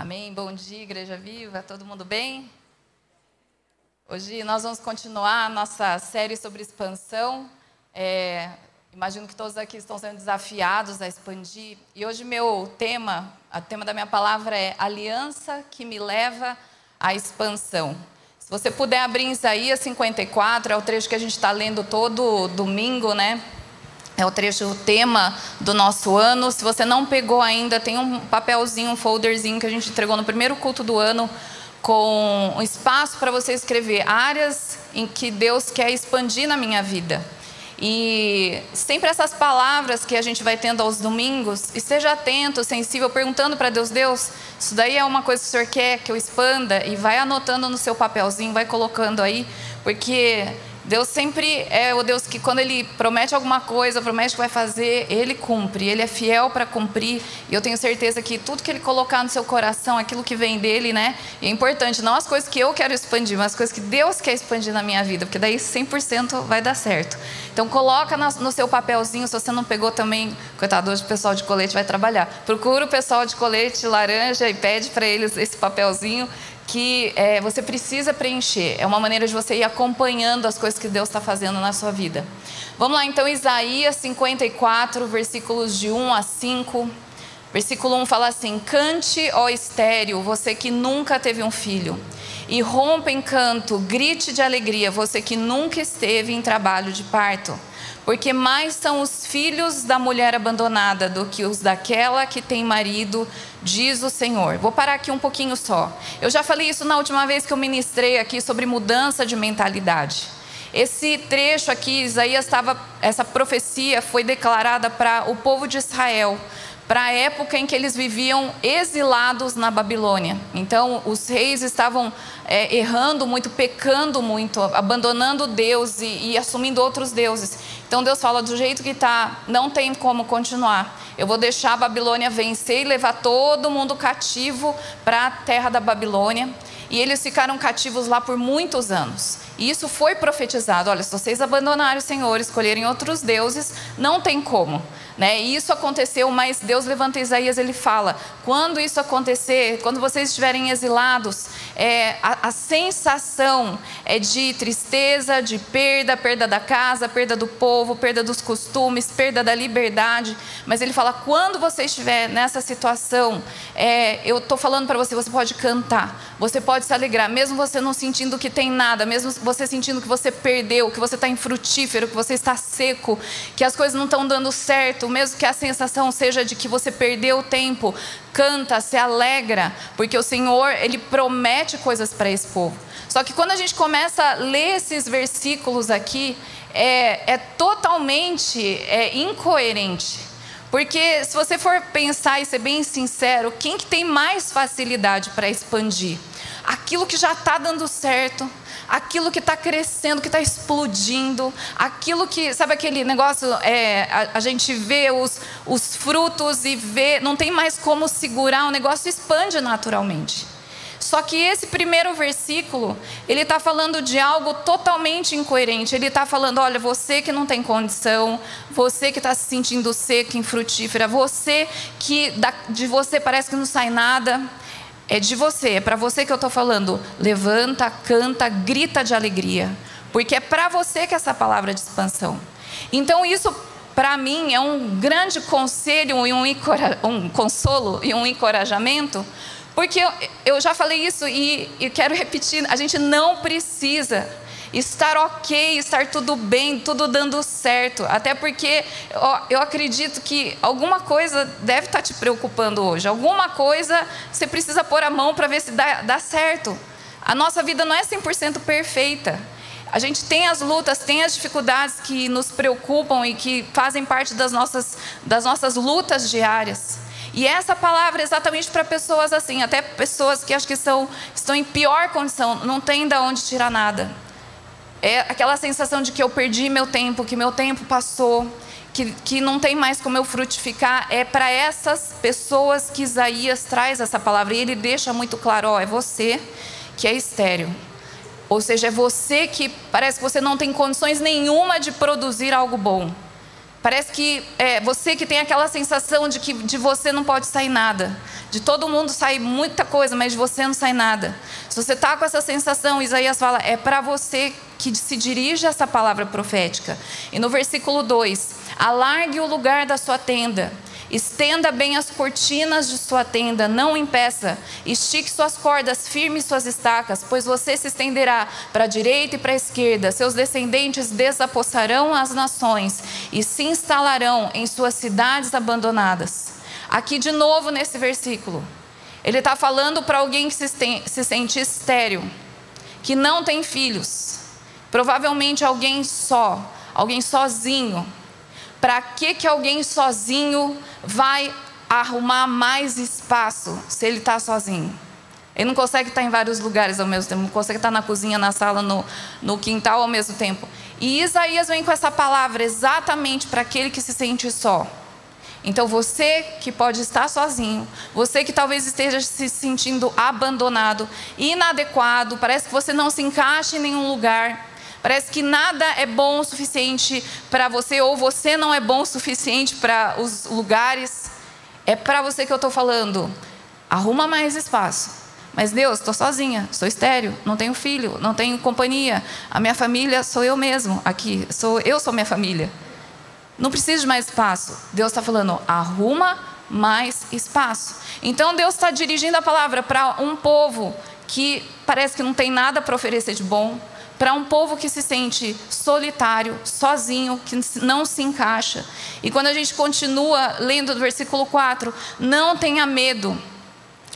Amém. Bom dia, Igreja Viva. Todo mundo bem? Hoje nós vamos continuar a nossa série sobre expansão. É, imagino que todos aqui estão sendo desafiados a expandir. E hoje meu tema, o tema da minha palavra é Aliança que me leva à expansão. Se você puder abrir Isaías 54, é o trecho que a gente está lendo todo domingo, né? É o trecho, o tema do nosso ano. Se você não pegou ainda, tem um papelzinho, um folderzinho que a gente entregou no primeiro culto do ano, com um espaço para você escrever áreas em que Deus quer expandir na minha vida. E sempre essas palavras que a gente vai tendo aos domingos, esteja atento, sensível, perguntando para Deus: Deus, isso daí é uma coisa que o Senhor quer que eu expanda? E vai anotando no seu papelzinho, vai colocando aí, porque Deus sempre é o Deus que, quando Ele promete alguma coisa, promete que vai fazer, Ele cumpre. Ele é fiel para cumprir. E eu tenho certeza que tudo que Ele colocar no seu coração, aquilo que vem dele, né? é importante, não as coisas que eu quero expandir, mas as coisas que Deus quer expandir na minha vida, porque daí 100% vai dar certo. Então, coloca no seu papelzinho, se você não pegou também, coitado, hoje o pessoal de colete vai trabalhar. Procura o pessoal de colete laranja e pede para eles esse papelzinho que é, você precisa preencher. É uma maneira de você ir acompanhando as coisas que Deus está fazendo na sua vida. Vamos lá, então, Isaías 54, versículos de 1 a 5. Versículo 1 fala assim: Cante, ó estéreo, você que nunca teve um filho, e rompa em canto, grite de alegria, você que nunca esteve em trabalho de parto. Porque mais são os filhos da mulher abandonada do que os daquela que tem marido, diz o Senhor. Vou parar aqui um pouquinho só. Eu já falei isso na última vez que eu ministrei aqui sobre mudança de mentalidade. Esse trecho aqui, Isaías estava, essa profecia foi declarada para o povo de Israel para a época em que eles viviam exilados na Babilônia. Então, os reis estavam é, errando muito, pecando muito, abandonando Deus e, e assumindo outros deuses. Então, Deus fala: do jeito que está, não tem como continuar. Eu vou deixar a Babilônia vencer e levar todo mundo cativo para a terra da Babilônia. E eles ficaram cativos lá por muitos anos. E isso foi profetizado: olha, se vocês abandonarem o Senhor, escolherem outros deuses, não tem como. Né? E isso aconteceu, mas Deus levanta Isaías, ele fala: quando isso acontecer, quando vocês estiverem exilados, é, a, a, sensação é de tristeza, de perda, perda da casa, perda do povo, perda dos costumes, perda da liberdade. Mas ele fala: quando você estiver nessa situação, é, eu estou falando para você, você pode cantar, você pode se alegrar, mesmo você não sentindo que tem nada, mesmo você sentindo que você perdeu, que você está infrutífero, que você está seco, que as coisas não estão dando certo mesmo que a sensação seja de que você perdeu o tempo, canta, se alegra, porque o Senhor, Ele promete coisas para esse povo. Só que quando a gente começa a ler esses versículos aqui, é, é totalmente é, incoerente. Porque se você for pensar e ser bem sincero, quem que tem mais facilidade para expandir? Aquilo que já está dando certo, aquilo que está crescendo, que está explodindo, aquilo que, sabe aquele negócio, é, a, a, gente vê os, os frutos e vê, não tem mais como segurar, o negócio expande naturalmente. Só que esse primeiro versículo, ele está falando de algo totalmente incoerente. Ele está falando: olha, você que não tem condição, você que está se sentindo seca, infrutífera, você que de você parece que não sai nada, é de você, é para você que eu estou falando. Levanta, canta, grita de alegria, porque é para você que é essa palavra de expansão. Então isso para mim é um grande conselho e um, um, consolo e um encorajamento, porque eu, eu já falei isso e, e quero repetir: a gente não precisa estar ok, estar tudo bem, tudo dando certo. Até porque ó, eu acredito que alguma coisa deve estar te preocupando hoje. Alguma coisa você precisa pôr a mão para ver se dá, dá certo. A nossa vida não é 100% perfeita. A gente tem as lutas, tem as dificuldades que nos preocupam e que fazem parte das nossas, das nossas lutas diárias. E essa palavra é exatamente para pessoas assim, até pessoas que acho que são, estão em pior condição, não tem de onde tirar nada. É aquela sensação de que eu perdi meu tempo, que meu tempo passou, que, que não tem mais como eu frutificar. É para essas pessoas que Isaías traz essa palavra. E ele deixa muito claro: ó, é você que é estéreo. Ou seja, é você que parece que você não tem condições nenhuma de produzir algo bom. Parece que é você que tem aquela sensação de que de você não pode sair nada, De todo mundo sai muita coisa, mas de você não sai nada. Se você está com essa sensação, Isaías fala, é para você que se dirige essa palavra profética. E no versículo 2: alargue o lugar da sua tenda Estenda bem as cortinas de sua tenda, não impeça. Estique suas cordas, firme suas estacas, pois você se estenderá para a direita e para a esquerda. Seus descendentes desapossarão as nações e se instalarão em suas cidades abandonadas. Aqui de novo nesse versículo, ele está falando para alguém que se, se sente estéril, que não tem filhos, provavelmente alguém só, alguém sozinho para que, que alguém sozinho vai arrumar mais espaço se ele está sozinho? Ele não consegue estar em vários lugares ao mesmo tempo, não consegue estar na cozinha, na sala, no, no quintal ao mesmo tempo. E Isaías vem com essa palavra exatamente para aquele que se sente só. Então você que pode estar sozinho, você que talvez esteja se sentindo abandonado, inadequado, parece que você não se encaixa em nenhum lugar, Parece que nada é bom o suficiente para você, ou você não é bom o suficiente para os lugares. É para você que eu estou falando. Arruma mais espaço. Mas Deus, estou sozinha, sou estéreo, não tenho filho, não tenho companhia. A minha família sou eu mesmo aqui. Sou eu sou minha família. Não preciso de mais espaço. Deus está falando, arruma mais espaço. Então Deus está dirigindo a palavra para um povo que parece que não tem nada para oferecer de bom, para um povo que se sente solitário, sozinho, que não se encaixa. E quando a gente continua lendo do versículo 4, não tenha medo,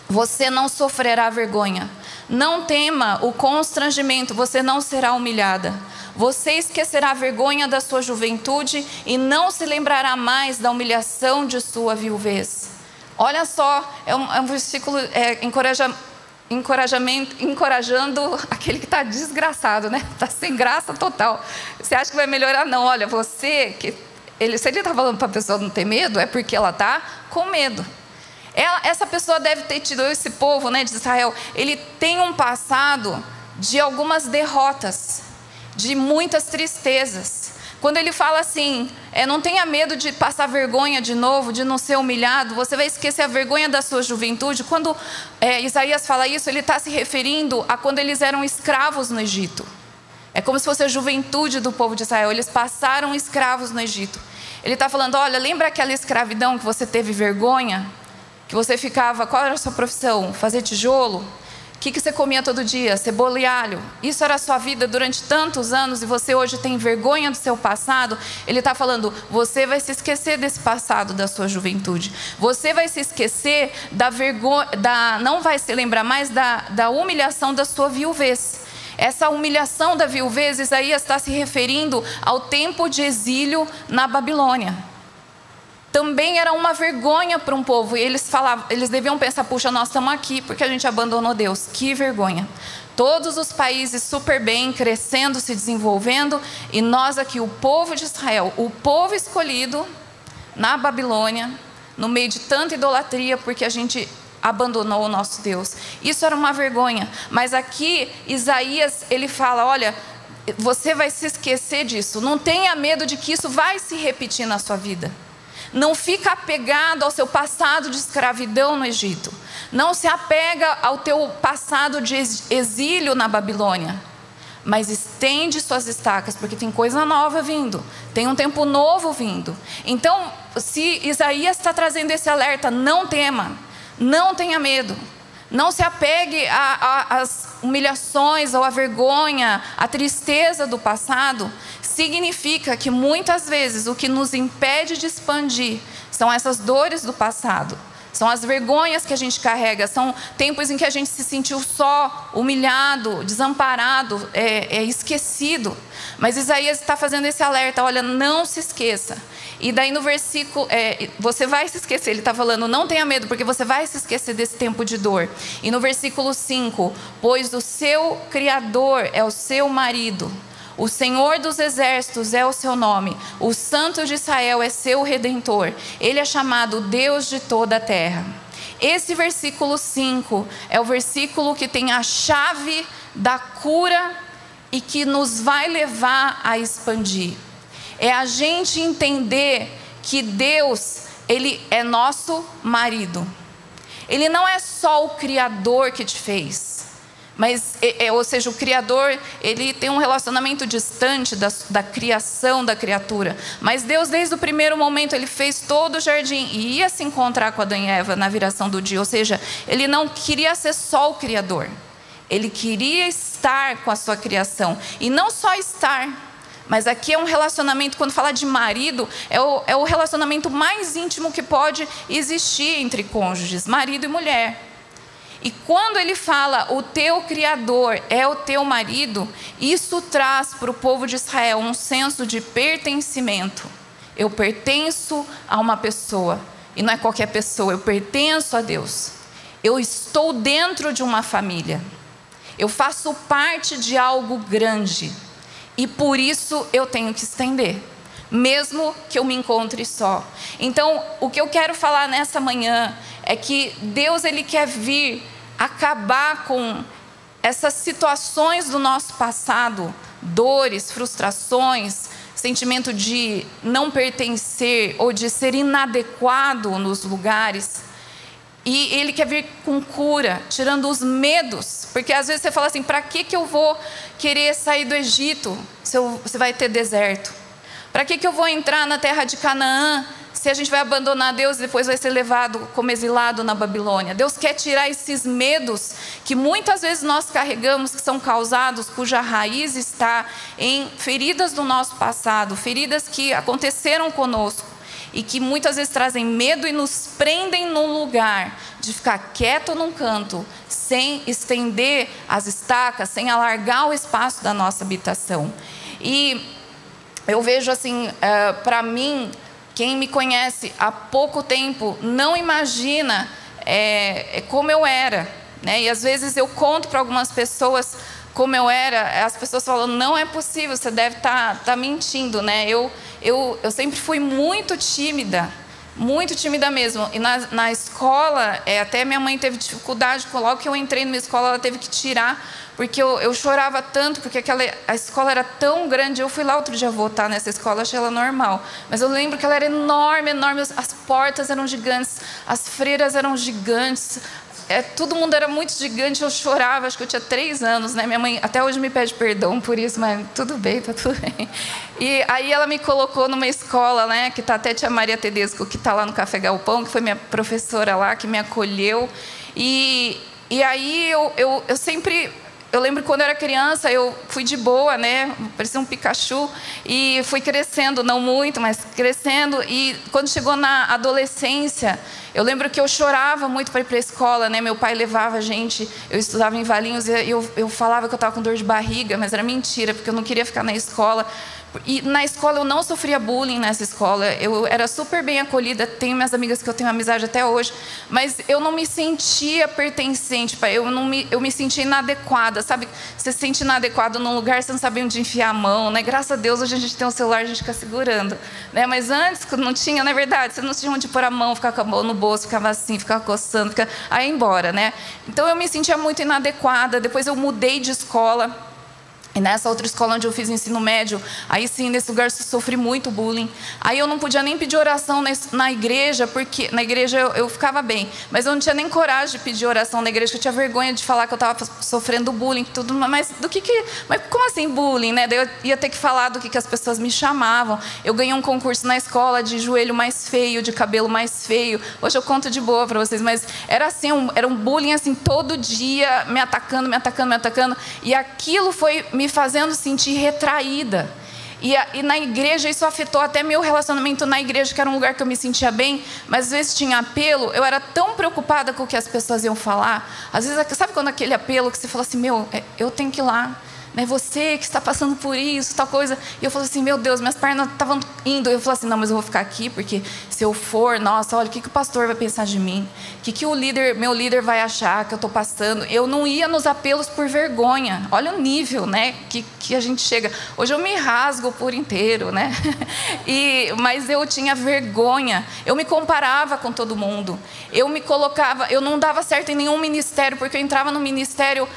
você não sofrerá vergonha. Não tema o constrangimento, você não será humilhada. Você esquecerá a vergonha da sua juventude e não se lembrará mais da humilhação de sua viuvez. Olha só, é um, é um versículo é, encoraja, encorajando aquele que está desgraçado, né? Está sem graça total. Você acha que vai melhorar? Não, olha, você que. Ele, se ele está falando para a pessoa não ter medo, é porque ela está com medo. Ela, essa pessoa deve ter tido, esse povo né, de Israel, ele tem um passado de algumas derrotas, de muitas tristezas. Quando ele fala assim, é, não tenha medo de passar vergonha de novo, de não ser humilhado, você vai esquecer a vergonha da sua juventude. Quando é, Isaías fala isso, ele está se referindo a quando eles eram escravos no Egito. É como se fosse a juventude do povo de Israel. Eles passaram escravos no Egito. Ele está falando: olha, lembra aquela escravidão que você teve vergonha? Que você ficava, qual era a sua profissão? Fazer tijolo? Que, que você comia todo dia? Cebola e alho. Isso era a sua vida durante tantos anos e você hoje tem vergonha do seu passado. Ele está falando, você vai se esquecer desse passado da sua juventude. Você vai se esquecer da vergonha, da, não vai se lembrar mais da, da humilhação da sua viuvez. Essa humilhação da viuvez, Isaías está se referindo ao tempo de exílio na Babilônia também era uma vergonha para um povo. E eles falavam, eles deviam pensar: puxa, nós estamos aqui porque a gente abandonou Deus. Que vergonha. Todos os países super bem, crescendo, se desenvolvendo, e nós aqui, o povo de Israel, o povo escolhido na Babilônia, no meio de tanta idolatria, porque a gente abandonou o nosso Deus. Isso era uma vergonha. Mas aqui Isaías, ele fala: olha, você vai se esquecer disso. Não tenha medo de que isso vai se repetir na sua vida. Não fica apegado ao seu passado de escravidão no Egito. Não se apega ao teu passado de exílio na Babilônia. Mas estende suas estacas, porque tem coisa nova vindo, tem um tempo novo vindo. Então, se Isaías está trazendo esse alerta, não tema, não tenha medo, não se apegue às humilhações ou à vergonha, à tristeza do passado, significa que muitas vezes o que nos impede de expandir são essas dores do passado. São as vergonhas que a gente carrega, são tempos em que a gente se sentiu só, humilhado, desamparado, é, é esquecido. Mas Isaías está fazendo esse alerta: olha, não se esqueça. E daí no versículo, é, você vai se esquecer, ele está falando, não tenha medo, porque você vai se esquecer desse tempo de dor. E no versículo 5: pois o seu Criador é o seu marido o Senhor dos exércitos é o seu nome. O Santo de Israel é seu redentor. Ele é chamado Deus de toda a terra. Esse versículo 5 é o versículo que tem a chave da cura e que nos vai levar a expandir. É a gente entender que Deus, ele é nosso marido. Ele não é só o Criador que te fez. Mas, é, é, ou seja, o Criador, ele tem um relacionamento distante da, da, criação da criatura. Mas Deus, desde o primeiro momento, ele fez todo o jardim e ia se encontrar com Adão e Eva na viração do dia. Ou seja, ele não queria ser só o Criador. Ele queria estar com a sua criação. E não só estar, mas aqui é um relacionamento, quando fala de marido, é o, é o relacionamento mais íntimo que pode existir entre cônjuges, marido e mulher. E quando ele fala, o teu Criador é o teu marido, isso traz para o povo de Israel um senso de pertencimento. Eu pertenço a uma pessoa, e não é qualquer pessoa, eu pertenço a Deus. Eu estou dentro de uma família. Eu faço parte de algo grande. E por isso eu tenho que estender, mesmo que eu me encontre só. Então, o que eu quero falar nessa manhã é que Deus ele quer vir acabar com essas situações do nosso passado, dores, frustrações, sentimento de não pertencer ou de ser inadequado nos lugares. E ele quer vir com cura, tirando os medos, porque às vezes você fala assim: para que, que eu vou querer sair do Egito se eu, você vai ter deserto? Para que, que eu vou entrar na terra de Canaã se a gente vai abandonar Deus e depois vai ser levado como exilado na Babilônia. Deus quer tirar esses medos que muitas vezes nós carregamos, que são causados, cuja raiz está em feridas do nosso passado, feridas que aconteceram conosco e que muitas vezes trazem medo e nos prendem num lugar de ficar quieto num canto, sem estender as estacas, sem alargar o espaço da nossa habitação. E eu vejo assim, eh, para mim, quem me conhece há pouco tempo não imagina é, é, como eu era. Né? E às vezes eu conto para algumas pessoas como eu era, as pessoas falam, não é possível, você deve estar tá, tá mentindo. Né? Eu, eu, eu sempre fui muito tímida, muito tímida mesmo. E na, na escola, é, até minha mãe teve dificuldade, logo que eu entrei numa escola, ela teve que tirar porque eu, eu chorava tanto, porque aquela, a escola era tão grande. Eu fui lá outro dia votar nessa escola, achei ela normal. Mas eu lembro que ela era enorme, enorme. As portas eram gigantes, as freiras eram gigantes. É, todo mundo era muito gigante, eu chorava, acho que eu tinha três anos, né? Minha mãe até hoje me pede perdão por isso, mas tudo bem, tá tudo bem. E aí ela me colocou numa escola, né? Que tá até a tia Maria Tedesco, que está lá no Café Galpão, que foi minha professora lá, que me acolheu. E, e aí eu, eu, eu sempre eu lembro quando eu era criança, eu fui de boa, né? Parecia um Pikachu. E fui crescendo, não muito, mas crescendo. E quando chegou na adolescência, eu lembro que eu chorava muito para ir para a escola, né? Meu pai levava a gente, eu estudava em Valinhos e eu, eu falava que eu estava com dor de barriga, mas era mentira, porque eu não queria ficar na escola. E na escola eu não sofria bullying nessa escola. Eu era super bem acolhida. Tenho minhas amigas que eu tenho amizade até hoje, mas eu não me sentia pertencente. Eu não me, eu me sentia inadequada, sabe? Você se sente inadequado num lugar, você não sabe onde enfiar a mão, né? Graças a Deus hoje a gente tem um celular, a gente fica segurando, né? Mas antes não tinha, na é verdade, você não tinha onde pôr a mão, ficar com a mão no bolso, ficava assim, ficava coçando, ficava... aí embora, né? Então eu me sentia muito inadequada. Depois eu mudei de escola. E nessa outra escola onde eu fiz ensino médio, aí sim, nesse lugar eu sofri muito bullying. Aí eu não podia nem pedir oração na igreja, porque na igreja eu, eu ficava bem, mas eu não tinha nem coragem de pedir oração na igreja, porque eu tinha vergonha de falar que eu estava sofrendo bullying, tudo. Mas do que que, mas como assim bullying, né? Daí eu ia ter que falar do que que as pessoas me chamavam. Eu ganhei um concurso na escola de joelho mais feio, de cabelo mais feio. Hoje eu conto de boa para vocês, mas era assim, um, era um bullying assim todo dia, me atacando, me atacando, me atacando, e aquilo foi me fazendo sentir retraída. E, e, na igreja isso afetou até meu relacionamento na igreja, que era um lugar que eu me sentia bem, mas às vezes tinha apelo, eu era tão preocupada com o que as pessoas iam falar. Às vezes, sabe quando aquele apelo que você fala assim: meu, é, eu tenho que ir lá, né? Você que está passando por isso, tal coisa. E eu falei assim, meu Deus, minhas pernas estavam indo. Eu falei assim, não, mas eu vou ficar aqui porque se eu for, nossa, olha, o que, que o pastor vai pensar de mim? O que, que o líder, meu líder vai achar que eu estou passando? Eu não ia nos apelos por vergonha. Olha o nível, né, que, que a gente chega. Hoje eu me rasgo por inteiro, né? E, mas eu tinha vergonha. Eu me comparava com todo mundo. Eu me colocava, eu não dava certo em nenhum ministério porque eu entrava no ministério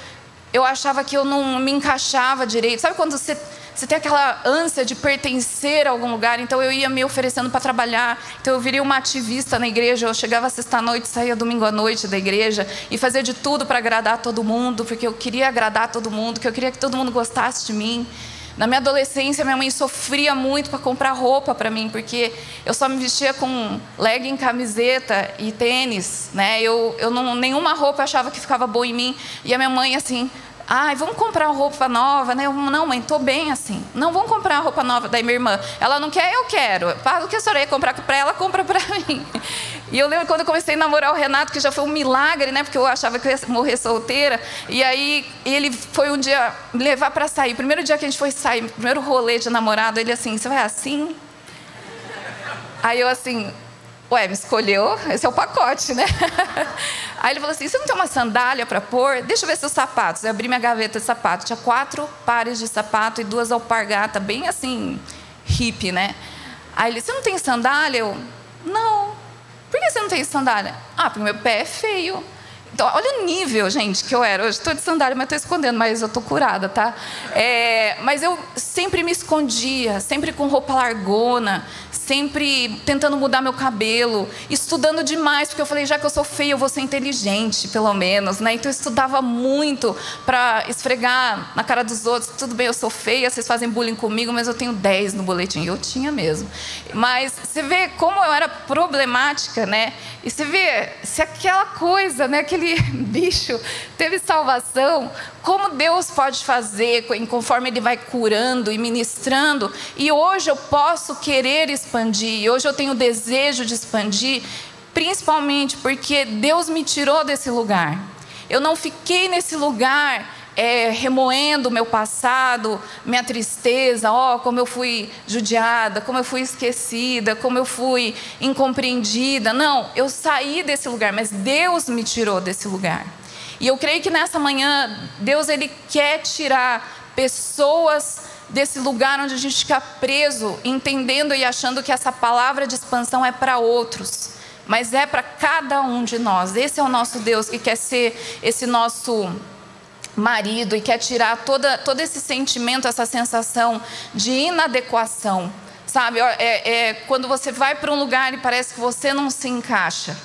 eu achava que eu não me encaixava direito. Sabe quando você você tem aquela ânsia de pertencer a algum lugar. Então eu ia me oferecendo para trabalhar. Então eu viria uma ativista na igreja. Eu chegava sexta-noite, saía domingo à noite da igreja e fazia de tudo para agradar todo mundo, porque eu queria agradar todo mundo, que eu queria que todo mundo gostasse de mim. Na minha adolescência, minha mãe sofria muito para comprar roupa para mim, porque eu só me vestia com legging, camiseta e tênis, né? Eu, eu não, nenhuma roupa achava que ficava boa em mim. E a minha mãe assim, Ai, vamos comprar roupa nova, né? Eu, não, mãe, tô bem assim. Não, vamos comprar roupa nova. Daí minha irmã, ela não quer, eu quero. Paga o que a senhora ia comprar para ela, compra para mim. E eu lembro quando eu comecei a namorar o Renato, que já foi um milagre, né? Porque eu achava que eu ia morrer solteira. E aí ele foi um dia levar para sair. Primeiro dia que a gente foi sair, primeiro rolê de namorado, ele assim, você vai assim? Aí eu assim, Ué, me escolheu, esse é o pacote, né? Aí ele falou assim: você não tem uma sandália para pôr? Deixa eu ver seus sapatos. Eu abri minha gaveta de sapato. Tinha quatro pares de sapato e duas alpargatas, bem assim, hippie, né? Aí ele: você não tem sandália? Eu: não. Por que você não tem sandália? Ah, porque meu pé é feio. Então, olha o nível, gente, que eu era. Hoje estou de sandália, mas estou escondendo, mas eu estou curada, tá? É, mas eu sempre me escondia, sempre com roupa largona, sempre tentando mudar meu cabelo, estudando demais, porque eu falei, já que eu sou feia, eu vou ser inteligente, pelo menos, né? Então eu estudava muito para esfregar na cara dos outros, tudo bem, eu sou feia, vocês fazem bullying comigo, mas eu tenho 10 no boletim. Eu tinha mesmo. Mas você vê como eu era problemática, né? E você vê se aquela coisa, né, aquele bicho teve salvação, como Deus pode fazer conforme Ele vai curando e ministrando. E hoje eu posso querer expandir, hoje eu tenho desejo de expandir, principalmente porque Deus me tirou desse lugar. Eu não fiquei nesse lugar é, remoendo o meu passado, minha tristeza, ó, oh, como eu fui judiada, como eu fui esquecida, como eu fui incompreendida. Não, eu saí desse lugar, mas Deus me tirou desse lugar. E eu creio que nessa manhã Deus ele quer tirar pessoas desse lugar onde a gente fica preso, entendendo e achando que essa palavra de expansão é para outros, mas é para cada um de nós. Esse é o nosso Deus que quer ser esse nosso marido e quer tirar toda, todo esse sentimento, essa sensação de inadequação. Sabe, é, é quando você vai para um lugar e parece que você não se encaixa.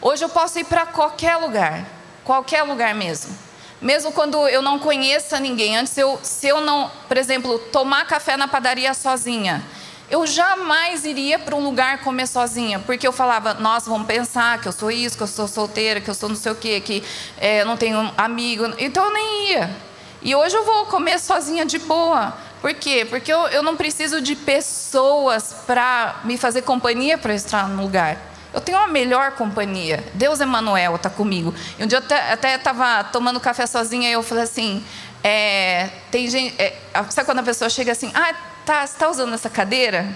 Hoje eu posso ir para qualquer lugar, qualquer lugar mesmo. Mesmo quando eu não conheça ninguém. Antes, eu, se eu não, por exemplo, tomar café na padaria sozinha, eu jamais iria para um lugar comer sozinha, porque eu falava, nossa, vamos pensar que eu sou isso, que eu sou solteira, que eu sou não sei o quê, que é, não tenho amigo. Então eu nem ia. E hoje eu vou comer sozinha de boa. Por quê? Porque eu, eu não preciso de pessoas para me fazer companhia para estar no lugar. Eu tenho uma melhor companhia. Deus Emanuel está comigo. E um dia eu até estava tomando café sozinha e eu falei assim, é, tem gente, é, sabe quando a pessoa chega assim, ah, tá, você está usando essa cadeira?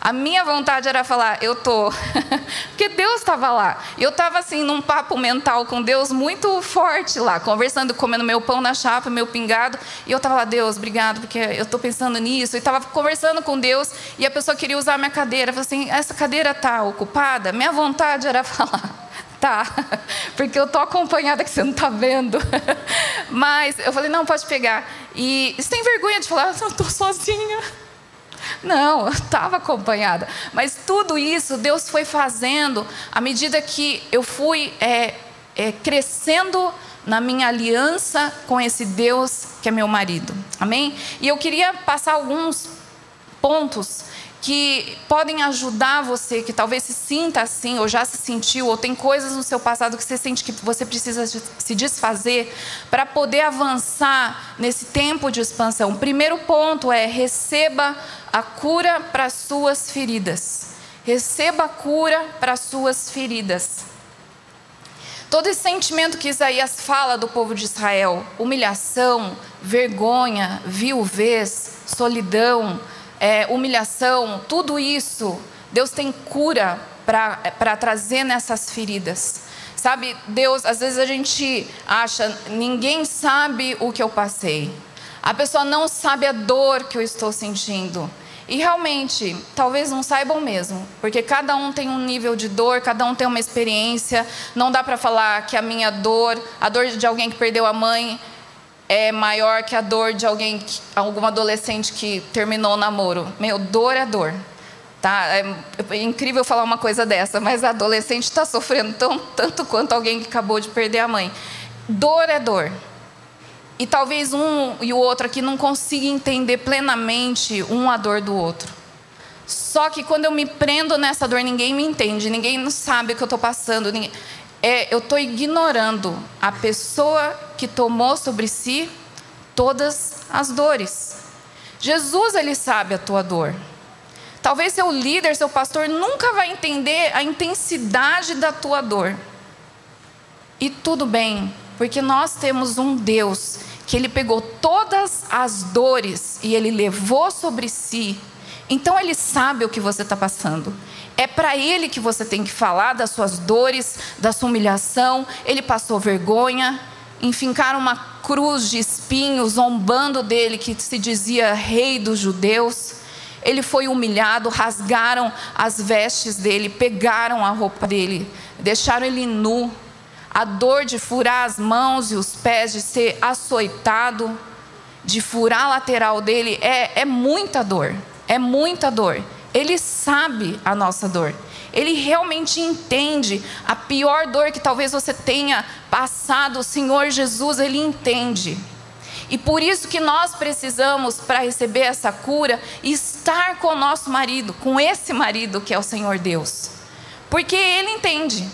A minha vontade era falar, eu tô, porque Deus estava lá. Eu estava assim num papo mental com Deus muito forte lá, conversando, comendo meu pão na chapa, meu pingado. E eu estava lá, Deus, obrigado, porque eu estou pensando nisso. E estava conversando com Deus e a pessoa queria usar minha cadeira. Falei assim, essa cadeira está ocupada? Minha vontade era falar, tá, porque eu tô acompanhada que você não está vendo. Mas eu falei, não, pode pegar. E você tem vergonha de falar, eu estou sozinha. Não, eu estava acompanhada. Mas tudo isso Deus foi fazendo à medida que eu fui é, é, crescendo na minha aliança com esse Deus que é meu marido. Amém? E eu queria passar alguns pontos que podem ajudar você que talvez se sinta assim, ou já se sentiu, ou tem coisas no seu passado que você sente que você precisa se desfazer para poder avançar nesse tempo de expansão. O primeiro ponto é receba a cura para suas feridas. Receba a cura para suas feridas. Todo esse sentimento que Isaías fala do povo de Israel, humilhação, vergonha, viuvez, solidão, é, humilhação, tudo isso, Deus tem cura para trazer nessas feridas. Sabe, Deus, às vezes a gente acha, ninguém sabe o que eu passei. A pessoa não sabe a dor que eu estou sentindo. E realmente, talvez não saibam mesmo, porque cada um tem um nível de dor, cada um tem uma experiência. Não dá para falar que a minha dor, a dor de alguém que perdeu a mãe, é maior que a dor de alguém, algum adolescente que terminou o namoro. Meu, dor é dor. Tá? É, é incrível falar uma coisa dessa, mas a adolescente está sofrendo tão, tanto quanto alguém que acabou de perder a mãe. Dor é dor. E talvez um e o outro aqui não consiga entender plenamente um a dor do outro. Só que quando eu me prendo nessa dor, ninguém me entende, ninguém sabe o que eu estou passando. Ninguém... É, eu estou ignorando a pessoa que tomou sobre si todas as dores. Jesus, ele sabe a tua dor. Talvez seu líder, seu pastor, nunca vai entender a intensidade da tua dor. E tudo bem, porque nós temos um Deus que ele pegou todas as dores e ele levou sobre si. Então ele sabe o que você está passando. É para ele que você tem que falar das suas dores, da sua humilhação. Ele passou vergonha, enfincaram uma cruz de espinhos, zombando dele, que se dizia rei dos judeus. Ele foi humilhado, rasgaram as vestes dele, pegaram a roupa dele, deixaram ele nu a dor de furar as mãos e os pés, de ser açoitado, de furar a lateral dele, é, é muita dor, é muita dor. Ele sabe a nossa dor. Ele realmente entende a pior dor que talvez você tenha passado. O Senhor Jesus, ele entende. E por isso que nós precisamos, para receber essa cura, estar com o nosso marido, com esse marido que é o Senhor Deus. Porque ele entende.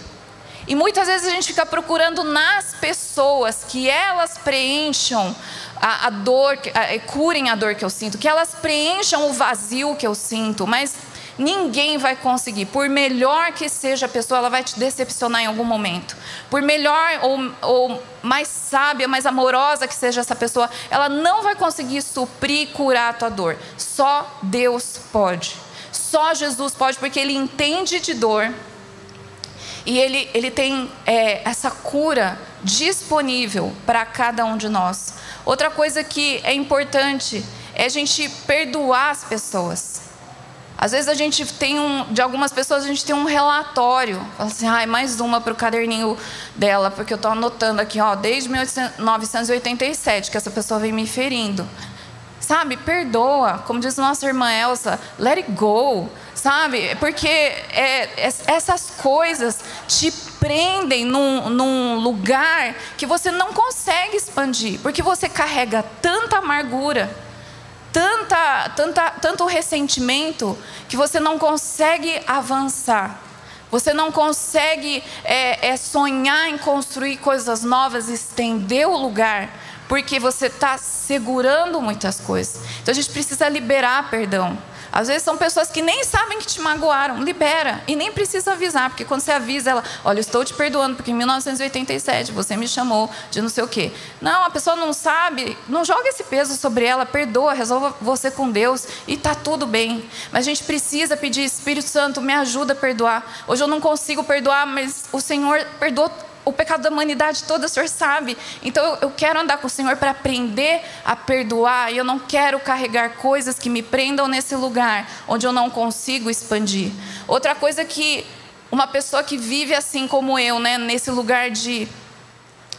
E muitas vezes a gente fica procurando nas pessoas que elas preencham a, a dor, a, curem a dor que eu sinto, que elas preencham o vazio que eu sinto, mas ninguém vai conseguir. Por melhor que seja a pessoa, ela vai te decepcionar em algum momento. Por melhor ou, ou mais sábia, mais amorosa que seja essa pessoa, ela não vai conseguir suprir curar a tua dor. Só Deus pode. Só Jesus pode, porque Ele entende de dor e ele, ele tem é, essa cura disponível para cada um de nós. Outra coisa que é importante é a gente perdoar as pessoas. Às vezes a gente tem um, de algumas pessoas a gente tem um relatório, fala assim, ah, mais uma para o caderninho dela, porque eu estou anotando aqui, ó, desde 1987 que essa pessoa vem me ferindo. Sabe, perdoa, como diz nossa irmã Elsa, let it go sabe? Porque é, é, essas coisas te prendem num, num lugar que você não consegue expandir, porque você carrega tanta amargura, tanta, tanta, tanto ressentimento, que você não consegue avançar. Você não consegue é, é, sonhar em construir coisas novas, estender o lugar, porque você está segurando muitas coisas. Então a gente precisa liberar perdão. Às vezes são pessoas que nem sabem que te magoaram, libera e nem precisa avisar, porque quando você avisa ela, olha, estou te perdoando porque em 1987 você me chamou de não sei o quê. Não, a pessoa não sabe, não joga esse peso sobre ela, perdoa, resolva você com Deus e tá tudo bem. Mas a gente precisa pedir Espírito Santo, me ajuda a perdoar. Hoje eu não consigo perdoar, mas o Senhor perdoou o pecado da humanidade toda, o Senhor sabe. Então eu quero andar com o Senhor para aprender a perdoar. E eu não quero carregar coisas que me prendam nesse lugar onde eu não consigo expandir. Outra coisa que uma pessoa que vive assim como eu, né, nesse lugar de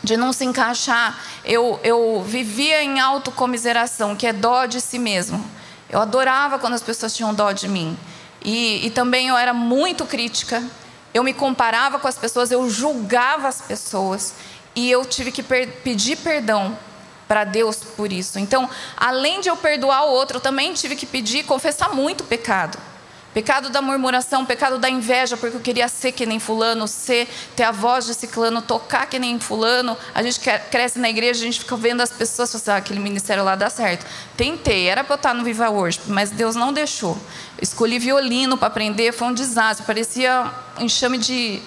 de não se encaixar, eu, eu vivia em autocomiseração, que é dó de si mesmo. Eu adorava quando as pessoas tinham dó de mim. E, e também eu era muito crítica, eu me comparava com as pessoas, eu julgava as pessoas e eu tive que per pedir perdão para Deus por isso. Então, além de eu perdoar o outro, eu também tive que pedir, confessar muito pecado. Pecado da murmuração, pecado da inveja, porque eu queria ser que nem fulano, ser, ter a voz de ciclano, tocar que nem fulano. A gente cresce na igreja, a gente fica vendo as pessoas, assim, ah, aquele ministério lá dá certo. Tentei, era para eu estar no Viva Worship, mas Deus não deixou. Escolhi violino para aprender, foi um desastre, parecia um enxame de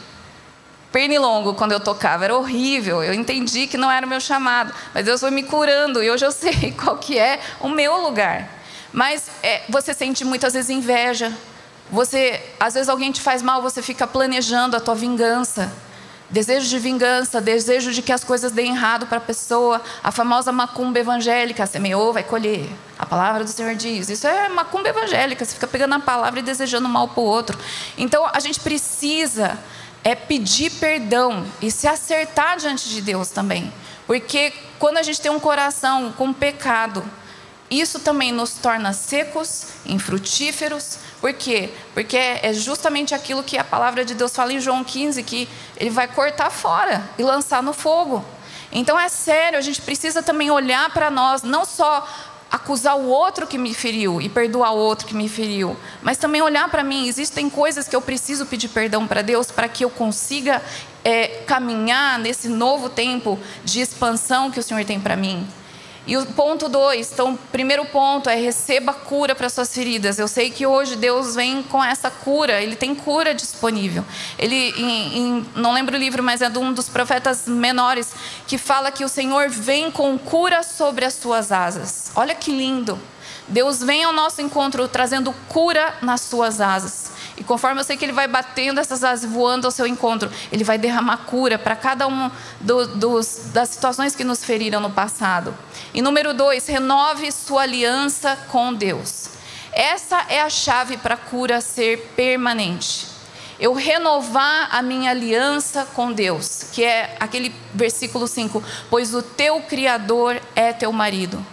pernilongo quando eu tocava, era horrível. Eu entendi que não era o meu chamado, mas Deus foi me curando e hoje eu sei qual que é o meu lugar. Mas é, você sente muitas vezes inveja, você, às vezes alguém te faz mal, você fica planejando a tua vingança. Desejo de vingança, desejo de que as coisas deem errado para a pessoa. A famosa macumba evangélica, semeou, vai colher. A palavra do Senhor diz. Isso é macumba evangélica, você fica pegando a palavra e desejando mal para o outro. Então, a gente precisa é pedir perdão e se acertar diante de Deus também. Porque quando a gente tem um coração com pecado, isso também nos torna secos, infrutíferos. Por quê? Porque é justamente aquilo que a palavra de Deus fala em João 15, que ele vai cortar fora e lançar no fogo. Então é sério, a gente precisa também olhar para nós, não só acusar o outro que me feriu e perdoar o outro que me feriu, mas também olhar para mim. Existem coisas que eu preciso pedir perdão para Deus para que eu consiga é, caminhar nesse novo tempo de expansão que o Senhor tem para mim. E o ponto dois, então, o primeiro ponto é receba cura para suas feridas. Eu sei que hoje Deus vem com essa cura, Ele tem cura disponível. Ele, em, em, não lembro o livro, mas é de um dos profetas menores que fala que o Senhor vem com cura sobre as suas asas. Olha que lindo! Deus vem ao nosso encontro trazendo cura nas suas asas. E conforme eu sei que Ele vai batendo essas asas, voando ao seu encontro, Ele vai derramar cura para cada uma do, dos, das situações que nos feriram no passado. E número dois, renove sua aliança com Deus. Essa é a chave para a cura ser permanente. Eu renovar a minha aliança com Deus, que é aquele versículo 5: Pois o teu Criador é teu marido.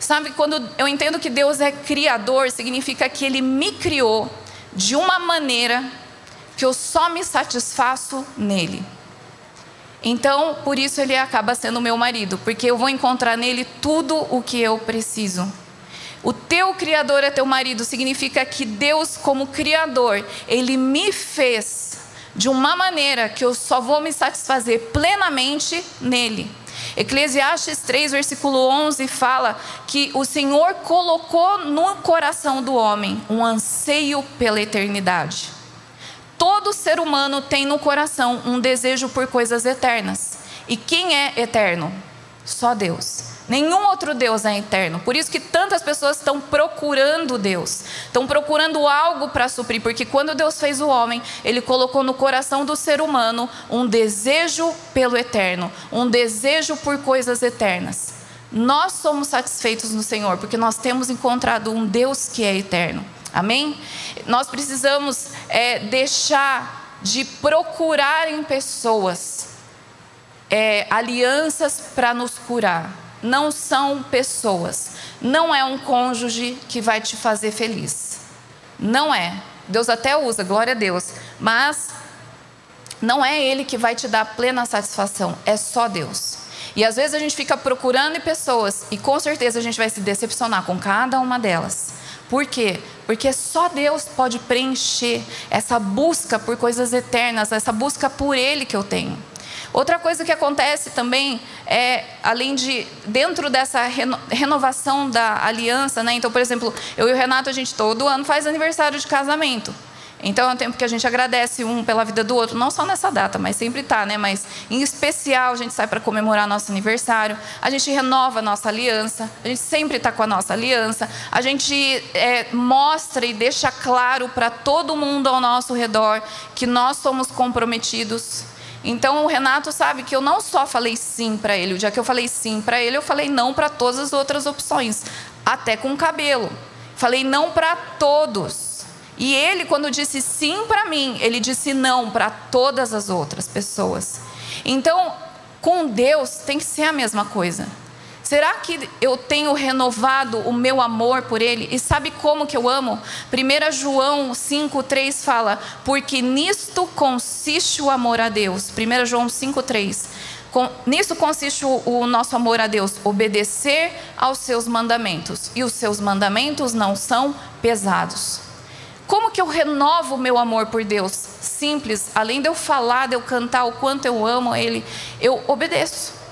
Sabe, quando eu entendo que Deus é Criador, significa que Ele me criou de uma maneira que eu só me satisfaço nele. Então, por isso ele acaba sendo meu marido, porque eu vou encontrar nele tudo o que eu preciso. O teu criador é teu marido significa que Deus, como criador, ele me fez de uma maneira que eu só vou me satisfazer plenamente nele. Eclesiastes 3, versículo 11 fala que o Senhor colocou no coração do homem um anseio pela eternidade. Todo ser humano tem no coração um desejo por coisas eternas. E quem é eterno? Só Deus. Nenhum outro Deus é eterno. Por isso que tantas pessoas estão procurando Deus, estão procurando algo para suprir, porque quando Deus fez o homem, ele colocou no coração do ser humano um desejo pelo eterno, um desejo por coisas eternas. Nós somos satisfeitos no Senhor, porque nós temos encontrado um Deus que é eterno. Amém? Nós precisamos é, deixar de procurar em pessoas é, alianças para nos curar não são pessoas. Não é um cônjuge que vai te fazer feliz. Não é. Deus até usa, glória a Deus. Mas não é Ele que vai te dar plena satisfação. É só Deus. E às vezes a gente fica procurando pessoas e com certeza a gente vai se decepcionar com cada uma delas. Por quê? Porque só Deus pode preencher essa busca por coisas eternas, essa busca por Ele que eu tenho. Outra coisa que acontece também é, além de, dentro dessa reno, renovação da aliança, né? Então, por exemplo, eu e o Renato, a gente todo ano faz aniversário de casamento. Então é um tempo que a gente agradece um pela vida do outro, não só nessa data, mas sempre está, né? Mas em especial a gente sai para comemorar nosso aniversário, a gente renova a nossa aliança, a gente sempre está com a nossa aliança, a gente é, mostra e deixa claro para todo mundo ao nosso redor que nós somos comprometidos então o Renato sabe que eu não só falei sim para ele, o dia que eu falei sim para ele, eu falei não para todas as outras opções, até com cabelo. Falei não para todos. E ele, quando disse sim para mim, ele disse não para todas as outras pessoas. Então, com Deus tem que ser a mesma coisa. Será que eu tenho renovado o meu amor por Ele? E sabe como que eu amo? 1 João 5,3 fala: Porque nisto consiste o amor a Deus. 1 João 5,3. Nisso consiste o, o nosso amor a Deus, obedecer aos seus mandamentos. E os seus mandamentos não são pesados. Como que eu renovo o meu amor por Deus? Simples, além de eu falar, de eu cantar o quanto eu amo Ele, eu obedeço.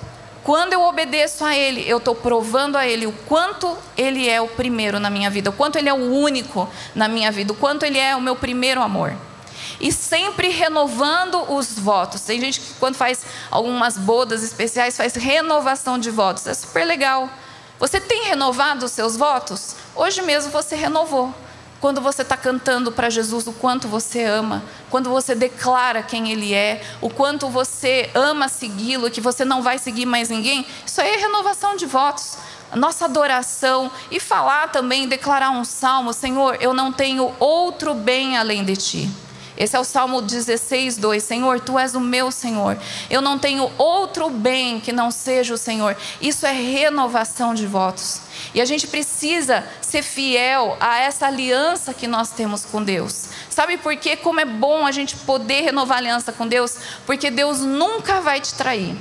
Quando eu obedeço a Ele, eu estou provando a Ele o quanto Ele é o primeiro na minha vida, o quanto Ele é o único na minha vida, o quanto Ele é o meu primeiro amor. E sempre renovando os votos. Tem gente que, quando faz algumas bodas especiais, faz renovação de votos. É super legal. Você tem renovado os seus votos? Hoje mesmo você renovou quando você está cantando para Jesus o quanto você ama, quando você declara quem Ele é, o quanto você ama segui-lo, que você não vai seguir mais ninguém, isso aí é renovação de votos. Nossa adoração e falar também, declarar um salmo: Senhor, eu não tenho outro bem além de ti. Esse é o Salmo 16, 2. Senhor, tu és o meu Senhor. Eu não tenho outro bem que não seja o Senhor. Isso é renovação de votos. E a gente precisa ser fiel a essa aliança que nós temos com Deus. Sabe por quê? Como é bom a gente poder renovar a aliança com Deus? Porque Deus nunca vai te trair.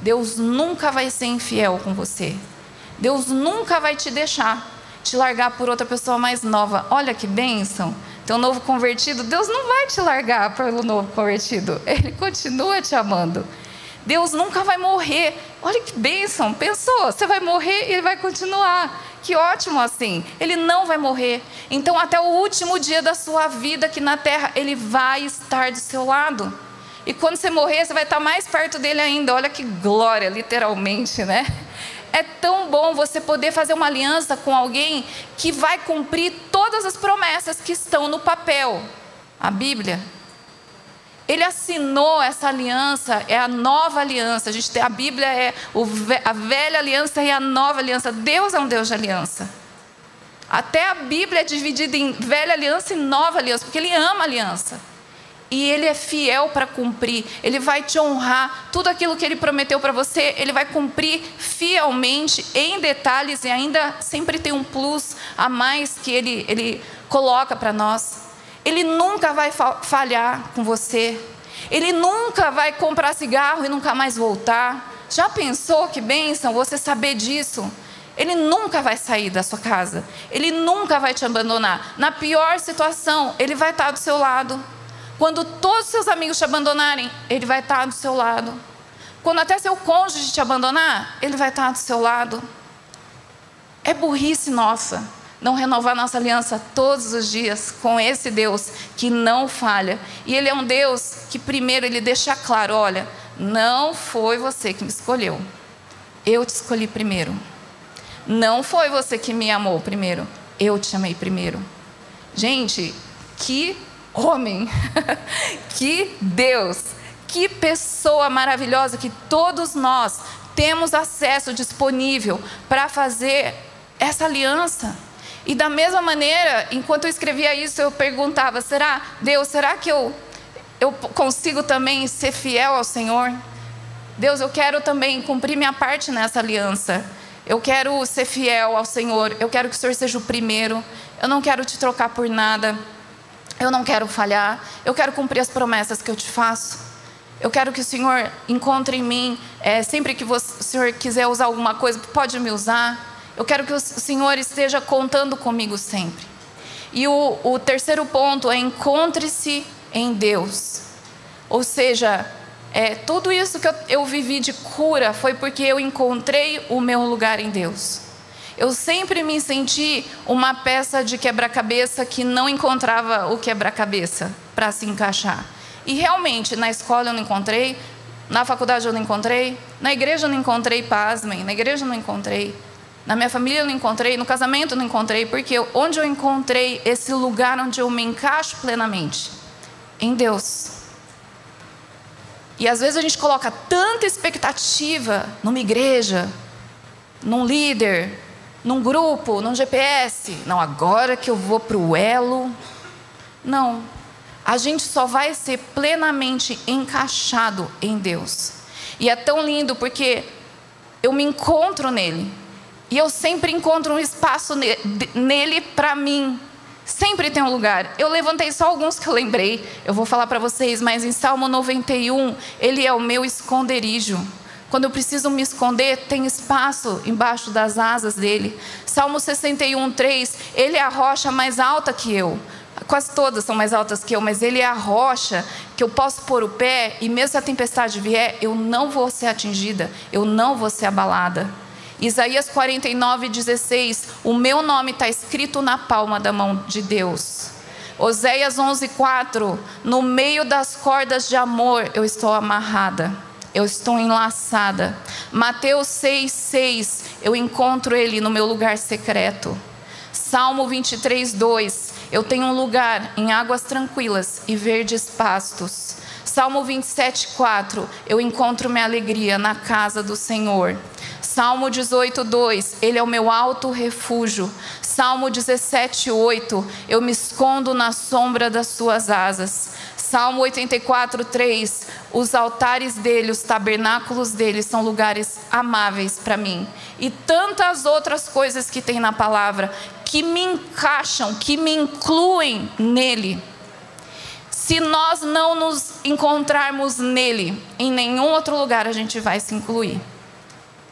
Deus nunca vai ser infiel com você. Deus nunca vai te deixar te largar por outra pessoa mais nova. Olha que bênção. Teu novo convertido, Deus não vai te largar pelo novo convertido. Ele continua te amando. Deus nunca vai morrer. Olha que bênção. Pensou, você vai morrer e ele vai continuar. Que ótimo assim. Ele não vai morrer. Então, até o último dia da sua vida aqui na terra, ele vai estar do seu lado. E quando você morrer, você vai estar mais perto dele ainda. Olha que glória, literalmente, né? É tão bom você poder fazer uma aliança com alguém que vai cumprir todas as promessas que estão no papel. A Bíblia. Ele assinou essa aliança, é a nova aliança. A gente tem a Bíblia é a velha aliança e a nova aliança. Deus é um Deus de aliança. Até a Bíblia é dividida em velha aliança e nova aliança, porque ele ama aliança e Ele é fiel para cumprir. Ele vai te honrar. Tudo aquilo que Ele prometeu para você, Ele vai cumprir fielmente, em detalhes, e ainda sempre tem um plus a mais que Ele, ele coloca para nós. Ele nunca vai falhar com você. Ele nunca vai comprar cigarro e nunca mais voltar. Já pensou que bênção você saber disso? Ele nunca vai sair da sua casa. Ele nunca vai te abandonar. Na pior situação, ele vai estar do seu lado. Quando todos seus amigos te abandonarem, Ele vai estar do seu lado. Quando até seu cônjuge te abandonar, Ele vai estar do seu lado. É burrice nossa não renovar nossa aliança todos os dias com esse Deus que não falha. E Ele é um Deus que, primeiro, Ele deixa claro: olha, não foi você que me escolheu, eu te escolhi primeiro. Não foi você que me amou primeiro, eu te amei primeiro. Gente, que homem, que Deus, que pessoa maravilhosa que todos nós temos acesso disponível para fazer essa aliança. E da mesma maneira, enquanto eu escrevia isso, eu perguntava: será, Deus, será que eu, eu consigo também ser fiel ao Senhor? Deus, eu quero também cumprir minha parte nessa aliança. Eu quero ser fiel ao Senhor. Eu quero que o Senhor seja o primeiro. Eu não quero te trocar por nada. Eu não quero falhar. Eu quero cumprir as promessas que eu te faço. Eu quero que o Senhor encontre em mim, é, sempre que você, o Senhor quiser usar alguma coisa, pode me usar. Eu quero que o Senhor esteja contando comigo sempre. E o, o terceiro ponto é encontre-se em Deus. Ou seja, é, tudo isso que eu, eu vivi de cura foi porque eu encontrei o meu lugar em Deus. Eu sempre me senti uma peça de quebra-cabeça que não encontrava o quebra-cabeça para se encaixar. E realmente, na escola eu não encontrei, na faculdade eu não encontrei, na igreja eu não encontrei, pasmem, na igreja eu não encontrei, na minha família eu não encontrei, no casamento eu não encontrei, porque onde eu encontrei esse lugar onde eu me encaixo plenamente? Em Deus. E às vezes a gente coloca tanta expectativa numa igreja, num líder, num grupo, num GPS. Não, agora que eu vou para o elo. Não. A gente só vai ser plenamente encaixado em Deus. E é tão lindo porque eu me encontro nele. E eu sempre encontro um espaço nele para mim. Sempre tem um lugar. Eu levantei só alguns que eu lembrei. Eu vou falar para vocês, mas em Salmo 91, ele é o meu esconderijo. Quando eu preciso me esconder, tem espaço embaixo das asas dele. Salmo 61, 3. Ele é a rocha mais alta que eu. Quase todas são mais altas que eu, mas ele é a rocha que eu posso pôr o pé e mesmo se a tempestade vier, eu não vou ser atingida, eu não vou ser abalada. Isaías 49, 16. O meu nome está escrito na palma da mão de Deus. Oséias 11, 4. No meio das cordas de amor eu estou amarrada eu estou enlaçada. Mateus 6, 6, eu encontro Ele no meu lugar secreto. Salmo 23, 2, eu tenho um lugar em águas tranquilas e verdes pastos. Salmo 27, 4, eu encontro minha alegria na casa do Senhor. Salmo 18, 2, Ele é o meu alto refúgio. Salmo 17, 8, eu me escondo na sombra das suas asas. Salmo 84, 3. Os altares dele, os tabernáculos dele são lugares amáveis para mim. E tantas outras coisas que tem na palavra que me encaixam, que me incluem nele. Se nós não nos encontrarmos nele, em nenhum outro lugar a gente vai se incluir.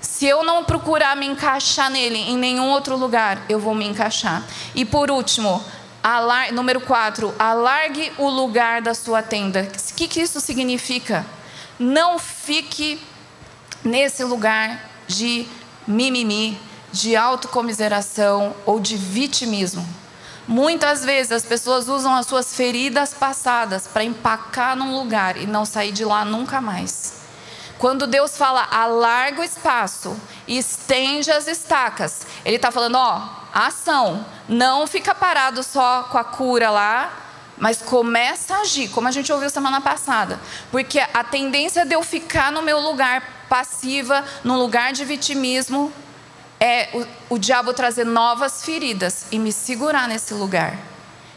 Se eu não procurar me encaixar nele em nenhum outro lugar, eu vou me encaixar. E por último, alar, número 4, alargue o lugar da sua tenda. O que, que isso significa? Não fique nesse lugar de mimimi, de autocomiseração ou de vitimismo. Muitas vezes as pessoas usam as suas feridas passadas para empacar num lugar e não sair de lá nunca mais. Quando Deus fala alarga o espaço estende as estacas, Ele está falando, ó, ação. Não fica parado só com a cura lá, mas começa a agir, como a gente ouviu semana passada. Porque a tendência de eu ficar no meu lugar passiva, no lugar de vitimismo, é o, o diabo trazer novas feridas e me segurar nesse lugar.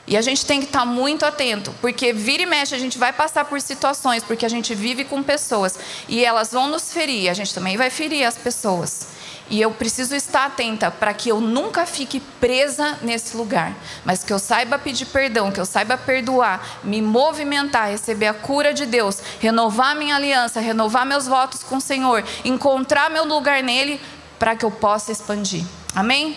E a gente tem que estar muito atento, porque vira e mexe a gente vai passar por situações, porque a gente vive com pessoas e elas vão nos ferir, a gente também vai ferir as pessoas. E eu preciso estar atenta para que eu nunca fique presa nesse lugar, mas que eu saiba pedir perdão, que eu saiba perdoar, me movimentar, receber a cura de Deus, renovar minha aliança, renovar meus votos com o Senhor, encontrar meu lugar nele para que eu possa expandir. Amém?